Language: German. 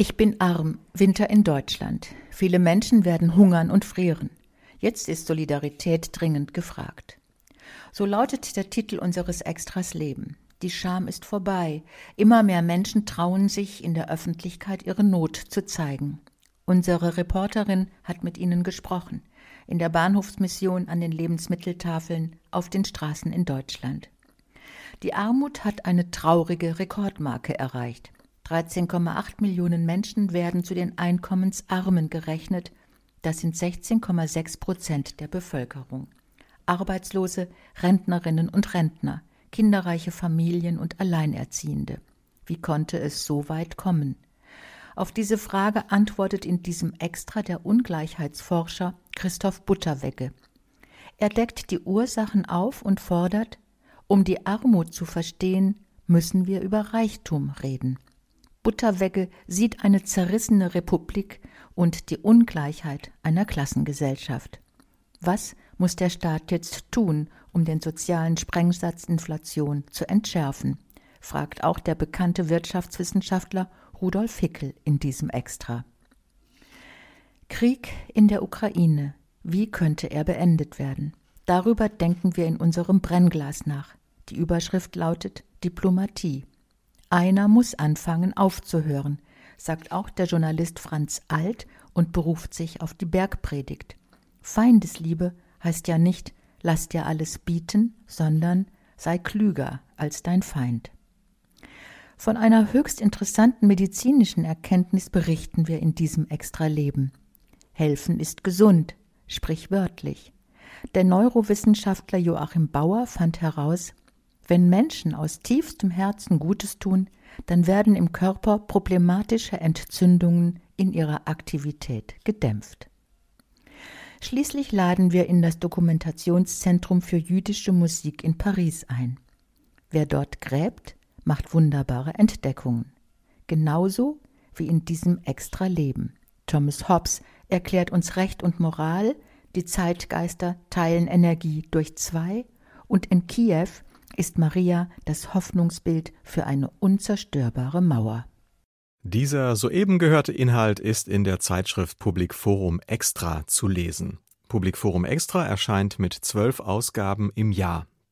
Ich bin arm, Winter in Deutschland. Viele Menschen werden hungern und frieren. Jetzt ist Solidarität dringend gefragt. So lautet der Titel unseres Extras Leben. Die Scham ist vorbei. Immer mehr Menschen trauen sich, in der Öffentlichkeit ihre Not zu zeigen. Unsere Reporterin hat mit ihnen gesprochen. In der Bahnhofsmission, an den Lebensmitteltafeln, auf den Straßen in Deutschland. Die Armut hat eine traurige Rekordmarke erreicht. 13,8 Millionen Menschen werden zu den Einkommensarmen gerechnet. Das sind 16,6 Prozent der Bevölkerung. Arbeitslose, Rentnerinnen und Rentner, kinderreiche Familien und Alleinerziehende. Wie konnte es so weit kommen? Auf diese Frage antwortet in diesem Extra der Ungleichheitsforscher Christoph Butterwegge. Er deckt die Ursachen auf und fordert, um die Armut zu verstehen, müssen wir über Reichtum reden. Butterwegge sieht eine zerrissene Republik und die Ungleichheit einer Klassengesellschaft. Was muss der Staat jetzt tun, um den sozialen Sprengsatz Inflation zu entschärfen? fragt auch der bekannte Wirtschaftswissenschaftler Rudolf Hickel in diesem Extra. Krieg in der Ukraine. Wie könnte er beendet werden? Darüber denken wir in unserem Brennglas nach. Die Überschrift lautet Diplomatie. Einer muss anfangen aufzuhören, sagt auch der Journalist Franz Alt und beruft sich auf die Bergpredigt. Feindesliebe heißt ja nicht, lass dir alles bieten, sondern sei klüger als dein Feind. Von einer höchst interessanten medizinischen Erkenntnis berichten wir in diesem Extra-Leben. Helfen ist gesund, sprichwörtlich. Der Neurowissenschaftler Joachim Bauer fand heraus, wenn Menschen aus tiefstem Herzen Gutes tun, dann werden im Körper problematische Entzündungen in ihrer Aktivität gedämpft. Schließlich laden wir in das Dokumentationszentrum für jüdische Musik in Paris ein. Wer dort gräbt, macht wunderbare Entdeckungen. Genauso wie in diesem extra Leben. Thomas Hobbes erklärt uns Recht und Moral, die Zeitgeister teilen Energie durch zwei und in Kiew ist Maria das Hoffnungsbild für eine unzerstörbare Mauer. Dieser soeben gehörte Inhalt ist in der Zeitschrift Public Forum Extra zu lesen. Public Forum Extra erscheint mit zwölf Ausgaben im Jahr.